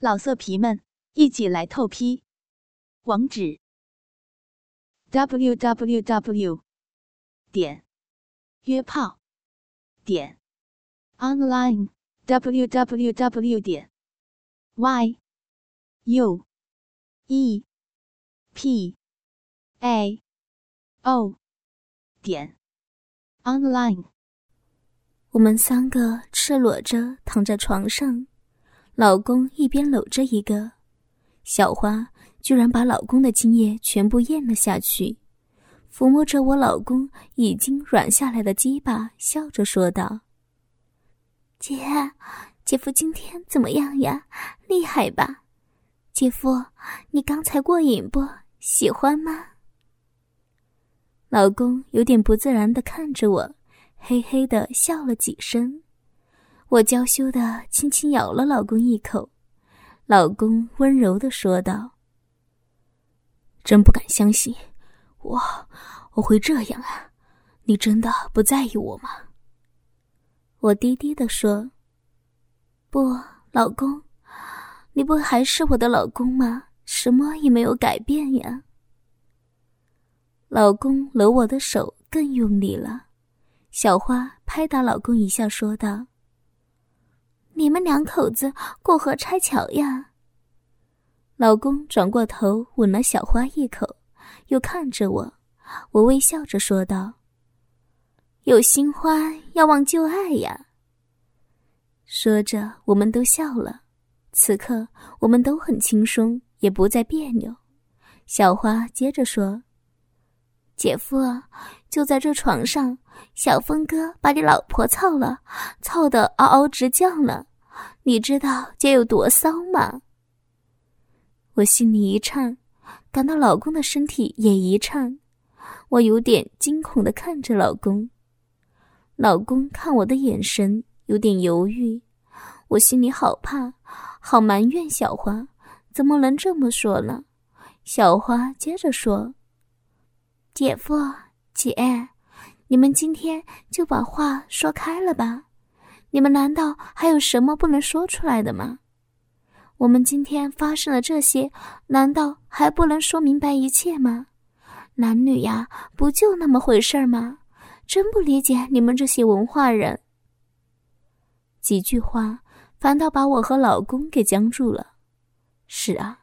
老色皮们，一起来透批！网址：w w w 点约炮点 online w w w 点 y u e p a o 点 online。我们三个赤裸着躺在床上。老公一边搂着一个，小花居然把老公的精液全部咽了下去，抚摸着我老公已经软下来的鸡巴，笑着说道：“姐，姐夫今天怎么样呀？厉害吧？姐夫，你刚才过瘾不？喜欢吗？”老公有点不自然的看着我，嘿嘿的笑了几声。我娇羞的轻轻咬了老公一口，老公温柔的说道：“真不敢相信，我我会这样啊！你真的不在意我吗？”我低低的说：“不，老公，你不还是我的老公吗？什么也没有改变呀。”老公搂我的手更用力了，小花拍打老公一下，说道。你们两口子过河拆桥呀！老公转过头吻了小花一口，又看着我，我微笑着说道：“有新欢要忘旧爱呀。”说着，我们都笑了。此刻，我们都很轻松，也不再别扭。小花接着说：“姐夫，就在这床上，小峰哥把你老婆操了，操得嗷嗷直叫呢。”你知道姐有多骚吗？我心里一颤，感到老公的身体也一颤，我有点惊恐的看着老公。老公看我的眼神有点犹豫，我心里好怕，好埋怨小花，怎么能这么说呢？小花接着说：“姐夫，姐，你们今天就把话说开了吧。”你们难道还有什么不能说出来的吗？我们今天发生了这些，难道还不能说明白一切吗？男女呀，不就那么回事儿吗？真不理解你们这些文化人。几句话反倒把我和老公给僵住了。是啊，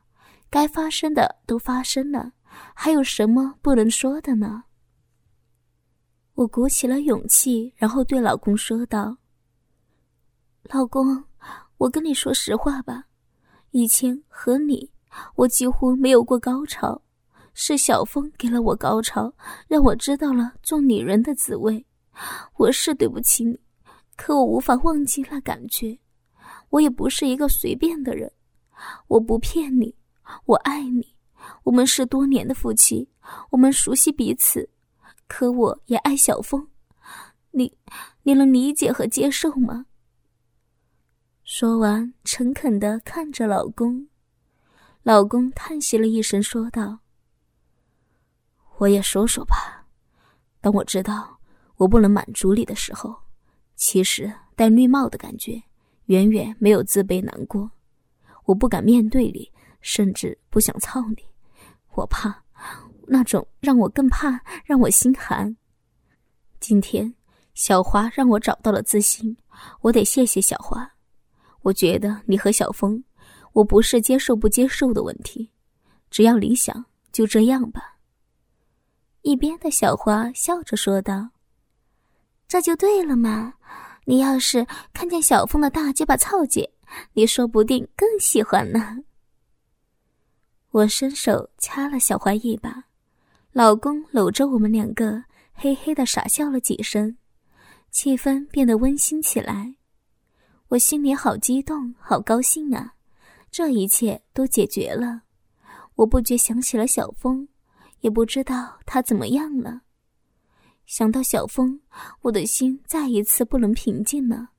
该发生的都发生了，还有什么不能说的呢？我鼓起了勇气，然后对老公说道。老公，我跟你说实话吧，以前和你，我几乎没有过高潮，是小峰给了我高潮，让我知道了做女人的滋味。我是对不起你，可我无法忘记那感觉。我也不是一个随便的人，我不骗你，我爱你，我们是多年的夫妻，我们熟悉彼此，可我也爱小峰，你，你能理解和接受吗？说完，诚恳的看着老公，老公叹息了一声，说道：“我也说说吧。当我知道我不能满足你的时候，其实戴绿帽的感觉远远没有自卑难过。我不敢面对你，甚至不想操你，我怕那种让我更怕，让我心寒。今天小华让我找到了自信，我得谢谢小华。”我觉得你和小峰，我不是接受不接受的问题，只要理想，就这样吧。一边的小花笑着说道：“这就对了嘛！你要是看见小峰的大鸡巴操姐，你说不定更喜欢呢。”我伸手掐了小花一把，老公搂着我们两个，嘿嘿的傻笑了几声，气氛变得温馨起来。我心里好激动，好高兴啊！这一切都解决了。我不觉想起了小峰，也不知道他怎么样了。想到小峰，我的心再一次不能平静了。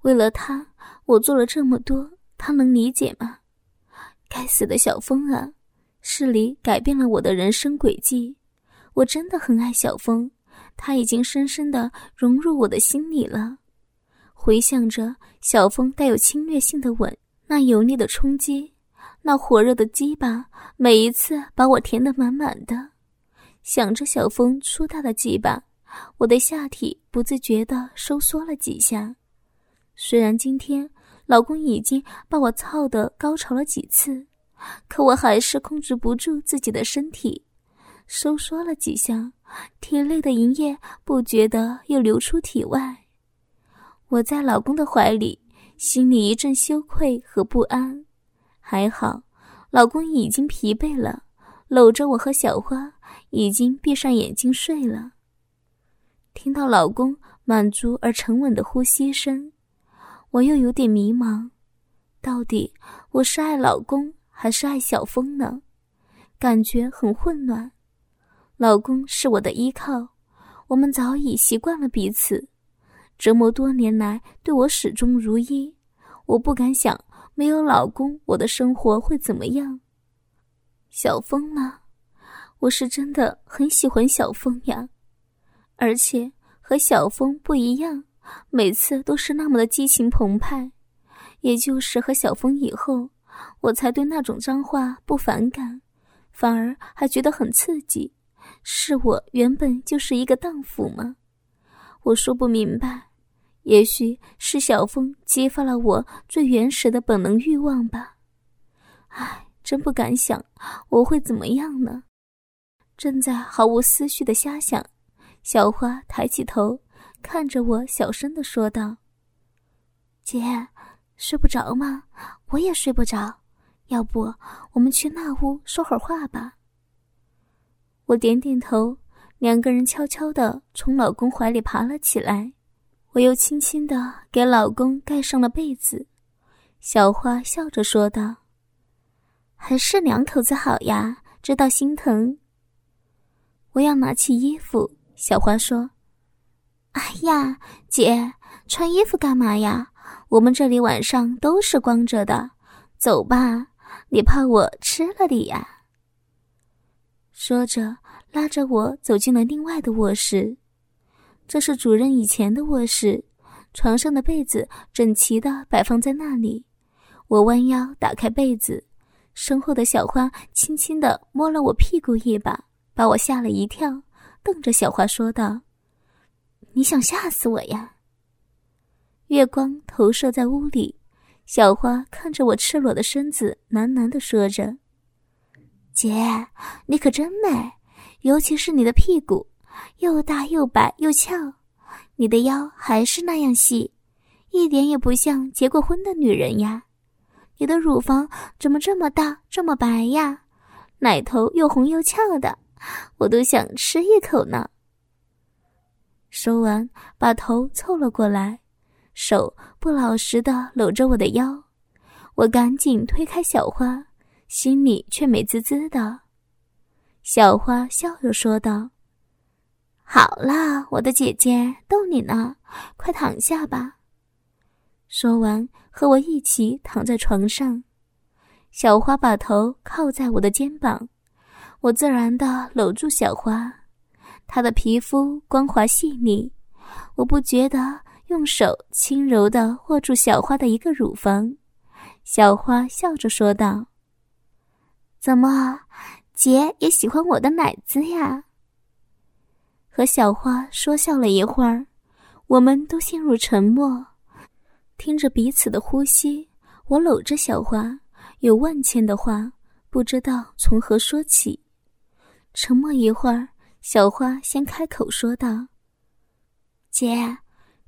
为了他，我做了这么多，他能理解吗？该死的小峰啊！是你改变了我的人生轨迹。我真的很爱小峰，他已经深深的融入我的心里了。回想着小峰带有侵略性的吻，那油腻的冲击，那火热的鸡巴，每一次把我填得满满的。想着小峰粗大的鸡巴，我的下体不自觉地收缩了几下。虽然今天老公已经把我操得高潮了几次，可我还是控制不住自己的身体，收缩了几下，体内的营液不觉得又流出体外。我在老公的怀里。心里一阵羞愧和不安，还好，老公已经疲惫了，搂着我和小花，已经闭上眼睛睡了。听到老公满足而沉稳的呼吸声，我又有点迷茫，到底我是爱老公还是爱小峰呢？感觉很混乱。老公是我的依靠，我们早已习惯了彼此。折磨多年来，对我始终如一。我不敢想，没有老公，我的生活会怎么样？小峰呢？我是真的很喜欢小峰呀，而且和小峰不一样，每次都是那么的激情澎湃。也就是和小峰以后，我才对那种脏话不反感，反而还觉得很刺激。是我原本就是一个荡妇吗？我说不明白。也许是小峰激发了我最原始的本能欲望吧。唉，真不敢想我会怎么样呢。正在毫无思绪的瞎想，小花抬起头看着我，小声的说道：“姐，睡不着吗？我也睡不着。要不我们去那屋说会儿话吧？”我点点头，两个人悄悄的从老公怀里爬了起来。我又轻轻的给老公盖上了被子，小花笑着说道：“还是两口子好呀，知道心疼。”我要拿起衣服，小花说：“哎呀，姐，穿衣服干嘛呀？我们这里晚上都是光着的，走吧，你怕我吃了你呀？”说着，拉着我走进了另外的卧室。这是主任以前的卧室，床上的被子整齐的摆放在那里。我弯腰打开被子，身后的小花轻轻的摸了我屁股一把，把我吓了一跳，瞪着小花说道：“你想吓死我呀？”月光投射在屋里，小花看着我赤裸的身子，喃喃地说着：“姐，你可真美，尤其是你的屁股。”又大又白又翘，你的腰还是那样细，一点也不像结过婚的女人呀。你的乳房怎么这么大这么白呀？奶头又红又翘的，我都想吃一口呢。说完，把头凑了过来，手不老实的搂着我的腰。我赶紧推开小花，心里却美滋滋的。小花笑着说道。好了，我的姐姐逗你呢，快躺下吧。说完，和我一起躺在床上。小花把头靠在我的肩膀，我自然的搂住小花。她的皮肤光滑细腻，我不觉得用手轻柔的握住小花的一个乳房。小花笑着说道：“怎么，姐也喜欢我的奶子呀？”和小花说笑了一会儿，我们都陷入沉默，听着彼此的呼吸。我搂着小花，有万千的话不知道从何说起。沉默一会儿，小花先开口说道：“姐，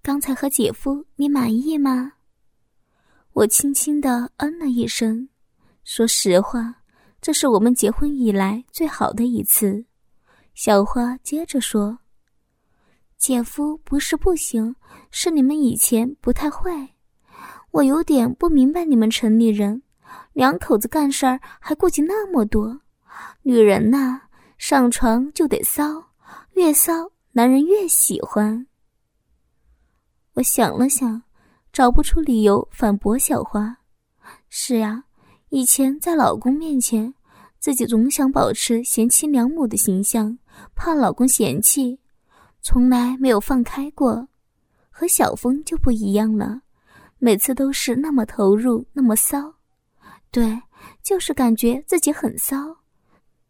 刚才和姐夫你满意吗？”我轻轻的嗯了一声。说实话，这是我们结婚以来最好的一次。小花接着说：“姐夫不是不行，是你们以前不太会。我有点不明白你们城里人，两口子干事儿还顾忌那么多。女人呐，上床就得骚，越骚男人越喜欢。”我想了想，找不出理由反驳小花：“是呀，以前在老公面前，自己总想保持贤妻良母的形象。”怕老公嫌弃，从来没有放开过。和小峰就不一样了，每次都是那么投入，那么骚。对，就是感觉自己很骚，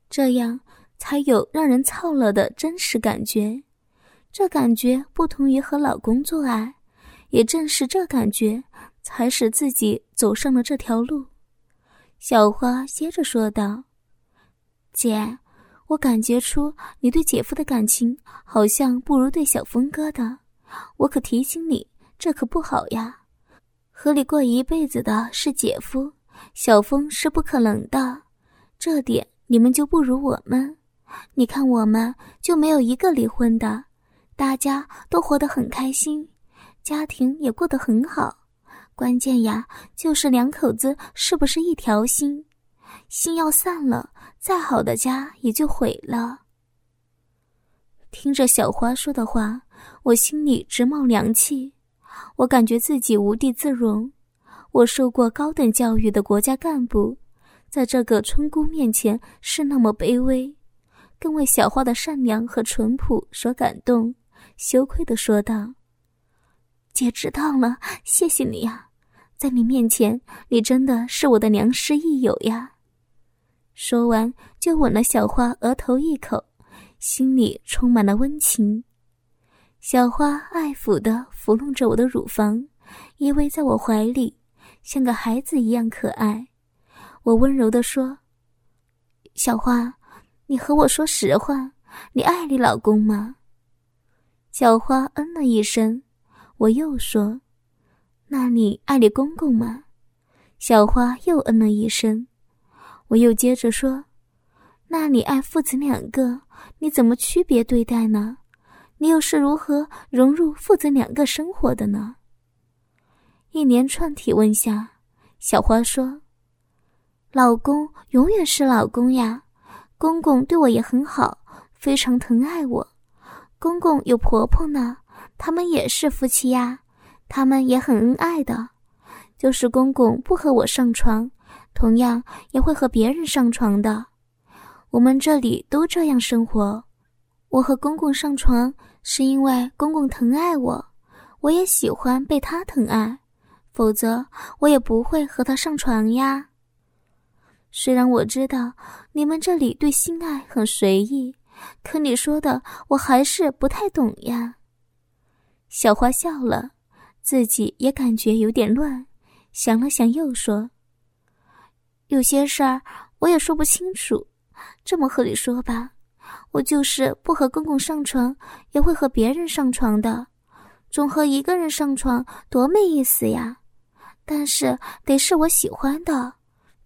这样才有让人操了的真实感觉。这感觉不同于和老公做爱，也正是这感觉才使自己走上了这条路。小花接着说道：“姐，我感觉出你对姐夫的感情好像不如对小峰哥的，我可提醒你，这可不好呀。和你过一辈子的是姐夫，小峰是不可能的，这点你们就不如我们。你看我们就没有一个离婚的。”大家都活得很开心，家庭也过得很好。关键呀，就是两口子是不是一条心？心要散了，再好的家也就毁了。听着小花说的话，我心里直冒凉气。我感觉自己无地自容。我受过高等教育的国家干部，在这个村姑面前是那么卑微，更为小花的善良和淳朴所感动。羞愧的说道：“姐知道了，谢谢你呀，在你面前，你真的是我的良师益友呀。”说完，就吻了小花额头一口，心里充满了温情。小花爱抚的抚弄着我的乳房，依偎在我怀里，像个孩子一样可爱。我温柔的说：“小花，你和我说实话，你爱你老公吗？”小花嗯了一声，我又说：“那你爱你公公吗？”小花又嗯了一声，我又接着说：“那你爱父子两个，你怎么区别对待呢？你又是如何融入父子两个生活的呢？”一连串提问下，小花说：“老公永远是老公呀，公公对我也很好，非常疼爱我。”公公有婆婆呢，他们也是夫妻呀，他们也很恩爱的。就是公公不和我上床，同样也会和别人上床的。我们这里都这样生活。我和公公上床是因为公公疼爱我，我也喜欢被他疼爱，否则我也不会和他上床呀。虽然我知道你们这里对性爱很随意。可你说的，我还是不太懂呀。小花笑了，自己也感觉有点乱，想了想又说：“有些事儿我也说不清楚。这么和你说吧，我就是不和公公上床，也会和别人上床的。总和一个人上床多没意思呀。但是得是我喜欢的，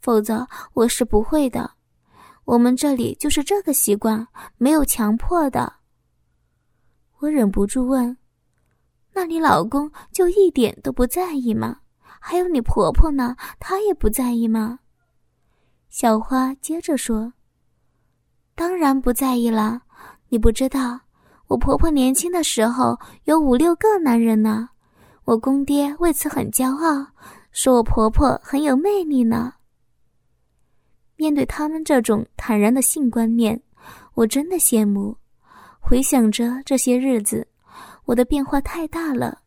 否则我是不会的。”我们这里就是这个习惯，没有强迫的。我忍不住问：“那你老公就一点都不在意吗？还有你婆婆呢，她也不在意吗？”小花接着说：“当然不在意了，你不知道，我婆婆年轻的时候有五六个男人呢，我公爹为此很骄傲，说我婆婆很有魅力呢。”面对他们这种坦然的性观念，我真的羡慕。回想着这些日子，我的变化太大了。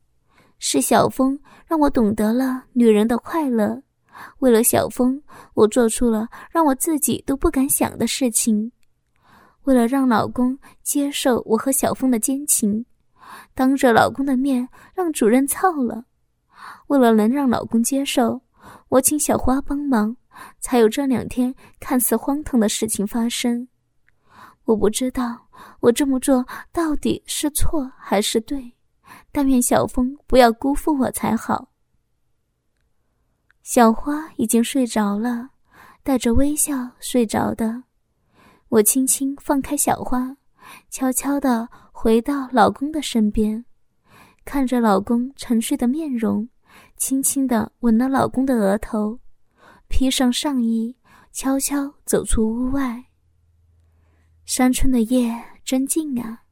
是小峰让我懂得了女人的快乐。为了小峰，我做出了让我自己都不敢想的事情。为了让老公接受我和小峰的奸情，当着老公的面让主任操了。为了能让老公接受，我请小花帮忙。才有这两天看似荒唐的事情发生。我不知道我这么做到底是错还是对，但愿小峰不要辜负我才好。小花已经睡着了，带着微笑睡着的。我轻轻放开小花，悄悄地回到老公的身边，看着老公沉睡的面容，轻轻地吻了老公的额头。披上上衣，悄悄走出屋外。山村的夜真静啊，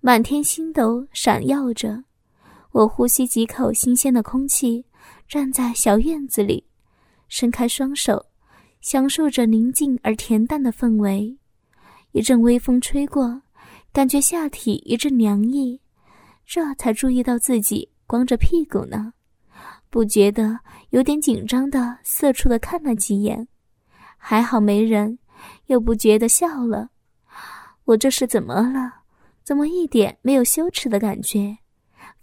满天星斗闪耀着。我呼吸几口新鲜的空气，站在小院子里，伸开双手，享受着宁静而恬淡的氛围。一阵微风吹过，感觉下体一阵凉意，这才注意到自己光着屁股呢。不觉得有点紧张的四处的看了几眼，还好没人，又不觉得笑了。我这是怎么了？怎么一点没有羞耻的感觉，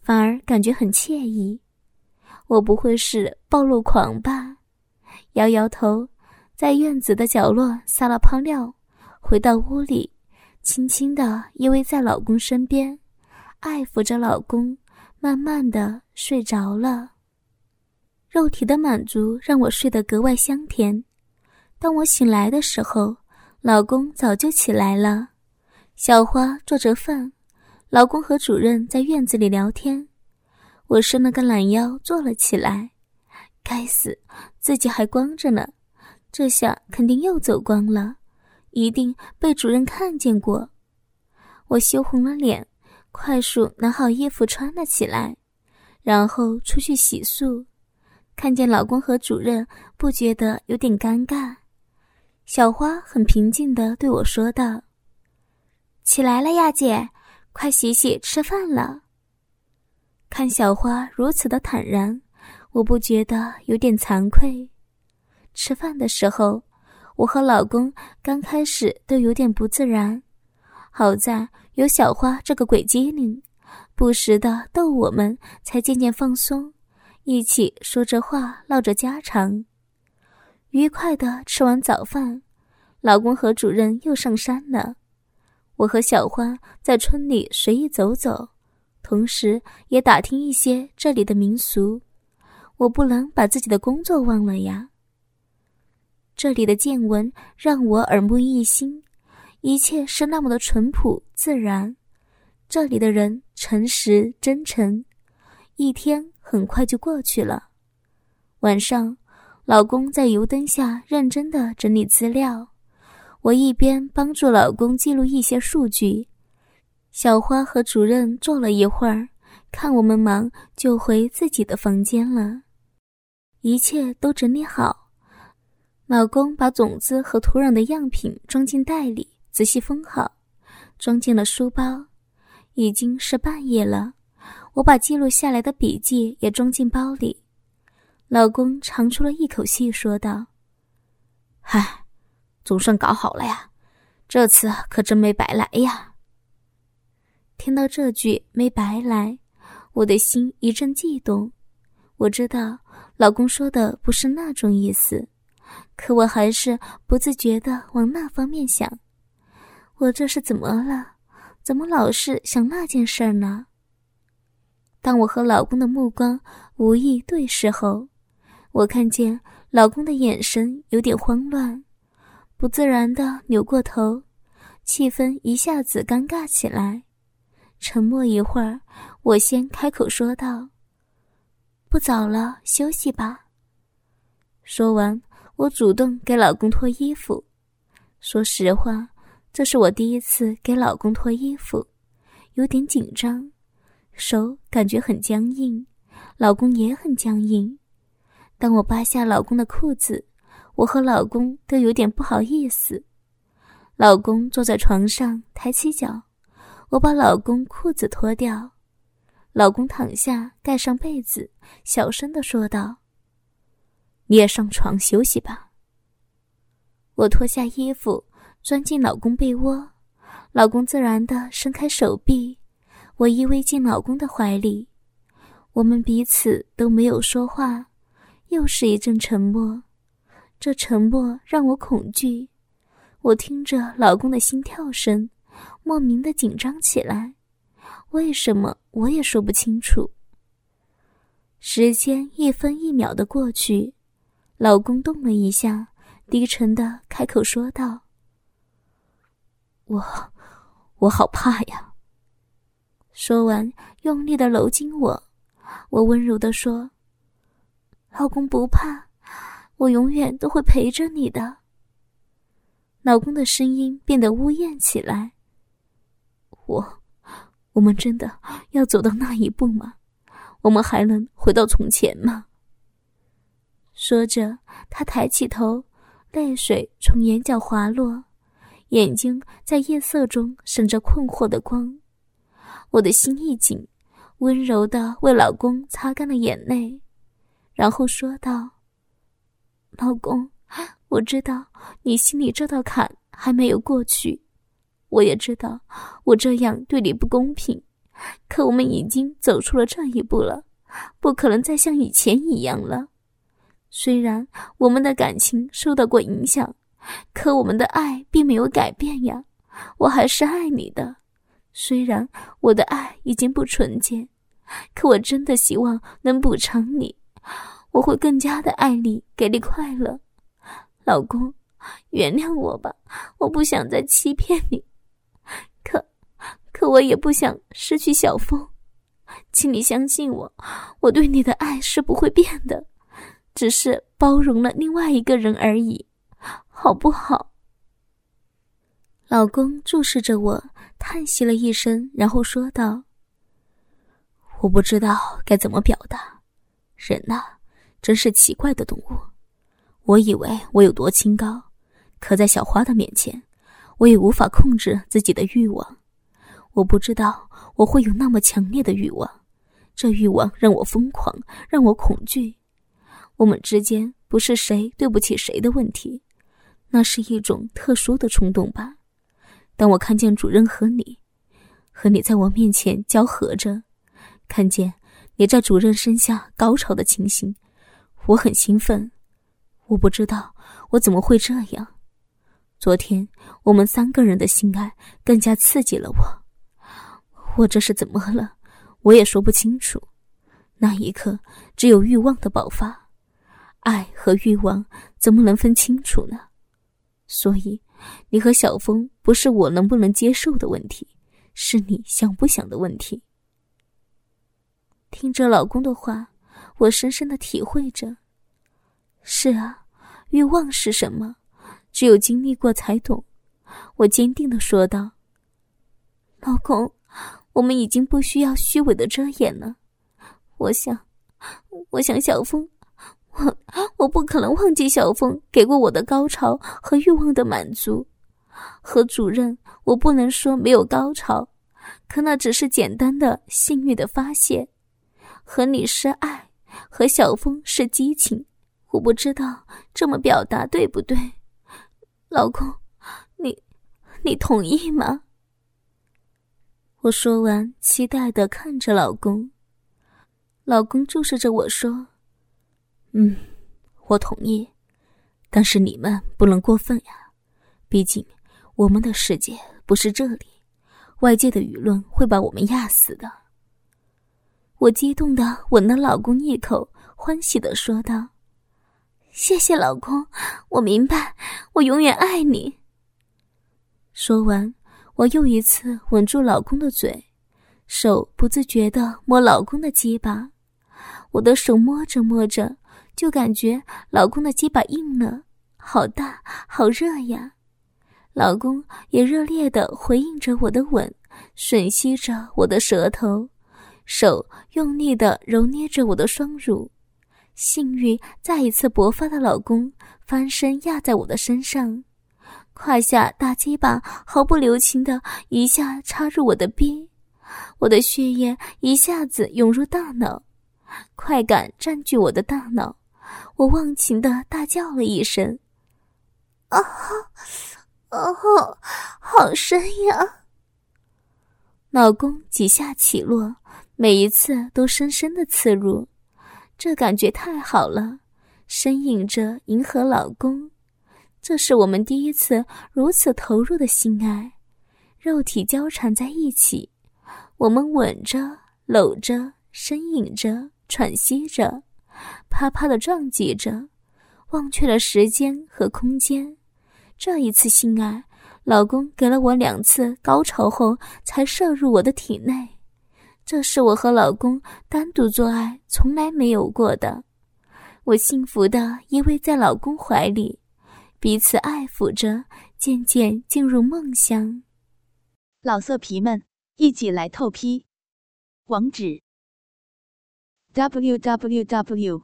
反而感觉很惬意？我不会是暴露狂吧？摇摇头，在院子的角落撒了泡尿，回到屋里，轻轻的依偎在老公身边，爱抚着老公，慢慢的睡着了。肉体的满足让我睡得格外香甜。当我醒来的时候，老公早就起来了。小花做着饭，老公和主任在院子里聊天。我伸了个懒腰，坐了起来。该死，自己还光着呢，这下肯定又走光了，一定被主任看见过。我羞红了脸，快速拿好衣服穿了起来，然后出去洗漱。看见老公和主任，不觉得有点尴尬。小花很平静地对我说道。起来了呀，姐，快洗洗，吃饭了。看小花如此的坦然，我不觉得有点惭愧。吃饭的时候，我和老公刚开始都有点不自然，好在有小花这个鬼机灵，不时的逗我们，才渐渐放松，一起说着话，唠着家常，愉快的吃完早饭，老公和主任又上山了。我和小花在村里随意走走，同时也打听一些这里的民俗。我不能把自己的工作忘了呀。这里的见闻让我耳目一新，一切是那么的淳朴自然。这里的人诚实真诚。一天很快就过去了。晚上，老公在油灯下认真的整理资料。我一边帮助老公记录一些数据，小花和主任坐了一会儿，看我们忙，就回自己的房间了。一切都整理好，老公把种子和土壤的样品装进袋里，仔细封好，装进了书包。已经是半夜了，我把记录下来的笔记也装进包里。老公长出了一口气，说道：“唉。”总算搞好了呀，这次可真没白来呀。听到这句“没白来”，我的心一阵悸动。我知道老公说的不是那种意思，可我还是不自觉的往那方面想。我这是怎么了？怎么老是想那件事儿呢？当我和老公的目光无意对视后，我看见老公的眼神有点慌乱。不自然的扭过头，气氛一下子尴尬起来。沉默一会儿，我先开口说道：“不早了，休息吧。”说完，我主动给老公脱衣服。说实话，这是我第一次给老公脱衣服，有点紧张，手感觉很僵硬，老公也很僵硬。当我扒下老公的裤子。我和老公都有点不好意思。老公坐在床上，抬起脚，我把老公裤子脱掉。老公躺下，盖上被子，小声的说道：“你也上床休息吧。”我脱下衣服，钻进老公被窝，老公自然的伸开手臂，我依偎进老公的怀里，我们彼此都没有说话，又是一阵沉默。这沉默让我恐惧，我听着老公的心跳声，莫名的紧张起来。为什么我也说不清楚。时间一分一秒的过去，老公动了一下，低沉的开口说道：“我，我好怕呀。”说完，用力的搂紧我。我温柔的说：“老公不怕。”我永远都会陪着你的。老公的声音变得呜咽起来。我，我们真的要走到那一步吗？我们还能回到从前吗？说着，他抬起头，泪水从眼角滑落，眼睛在夜色中闪着困惑的光。我的心一紧，温柔的为老公擦干了眼泪。然后说道：“老公，我知道你心里这道坎还没有过去，我也知道我这样对你不公平，可我们已经走出了这一步了，不可能再像以前一样了。虽然我们的感情受到过影响，可我们的爱并没有改变呀，我还是爱你的。虽然我的爱已经不纯洁。”可我真的希望能补偿你，我会更加的爱你，给你快乐，老公，原谅我吧，我不想再欺骗你，可，可我也不想失去小峰，请你相信我，我对你的爱是不会变的，只是包容了另外一个人而已，好不好？老公注视着我，叹息了一声，然后说道。我不知道该怎么表达，人呐，真是奇怪的动物。我以为我有多清高，可在小花的面前，我也无法控制自己的欲望。我不知道我会有那么强烈的欲望，这欲望让我疯狂，让我恐惧。我们之间不是谁对不起谁的问题，那是一种特殊的冲动吧。当我看见主任和你，和你在我面前交合着。看见你在主任身下高潮的情形，我很兴奋。我不知道我怎么会这样。昨天我们三个人的性爱更加刺激了我。我这是怎么了？我也说不清楚。那一刻只有欲望的爆发，爱和欲望怎么能分清楚呢？所以，你和小峰不是我能不能接受的问题，是你想不想的问题。听着老公的话，我深深的体会着。是啊，欲望是什么？只有经历过才懂。我坚定的说道：“老公，我们已经不需要虚伪的遮掩了。我想，我想小峰，我我不可能忘记小峰给过我的高潮和欲望的满足。和主任，我不能说没有高潮，可那只是简单的性欲的发泄。”和你是爱，和小峰是激情，我不知道这么表达对不对，老公，你，你同意吗？我说完，期待的看着老公，老公注视着我说：“嗯，我同意，但是你们不能过分呀，毕竟我们的世界不是这里，外界的舆论会把我们压死的。”我激动的吻了老公一口，欢喜的说道：“谢谢老公，我明白，我永远爱你。”说完，我又一次吻住老公的嘴，手不自觉的摸老公的鸡巴。我的手摸着摸着，就感觉老公的鸡巴硬了，好大，好热呀！老公也热烈的回应着我的吻，吮吸着我的舌头。手用力的揉捏着我的双乳，性欲再一次勃发的老公翻身压在我的身上，胯下大鸡巴毫不留情的一下插入我的逼，我的血液一下子涌入大脑，快感占据我的大脑，我忘情的大叫了一声：“啊，哦，好深呀！”老公几下起落。每一次都深深的刺入，这感觉太好了。呻吟着迎合老公，这是我们第一次如此投入的性爱，肉体交缠在一起，我们吻着、搂着、呻吟着、喘息着，啪啪的撞击着，忘却了时间和空间。这一次性爱，老公给了我两次高潮后才射入我的体内。这是我和老公单独做爱从来没有过的，我幸福的依偎在老公怀里，彼此爱抚着，渐渐进入梦乡。老色皮们，一起来透批，网址：w w w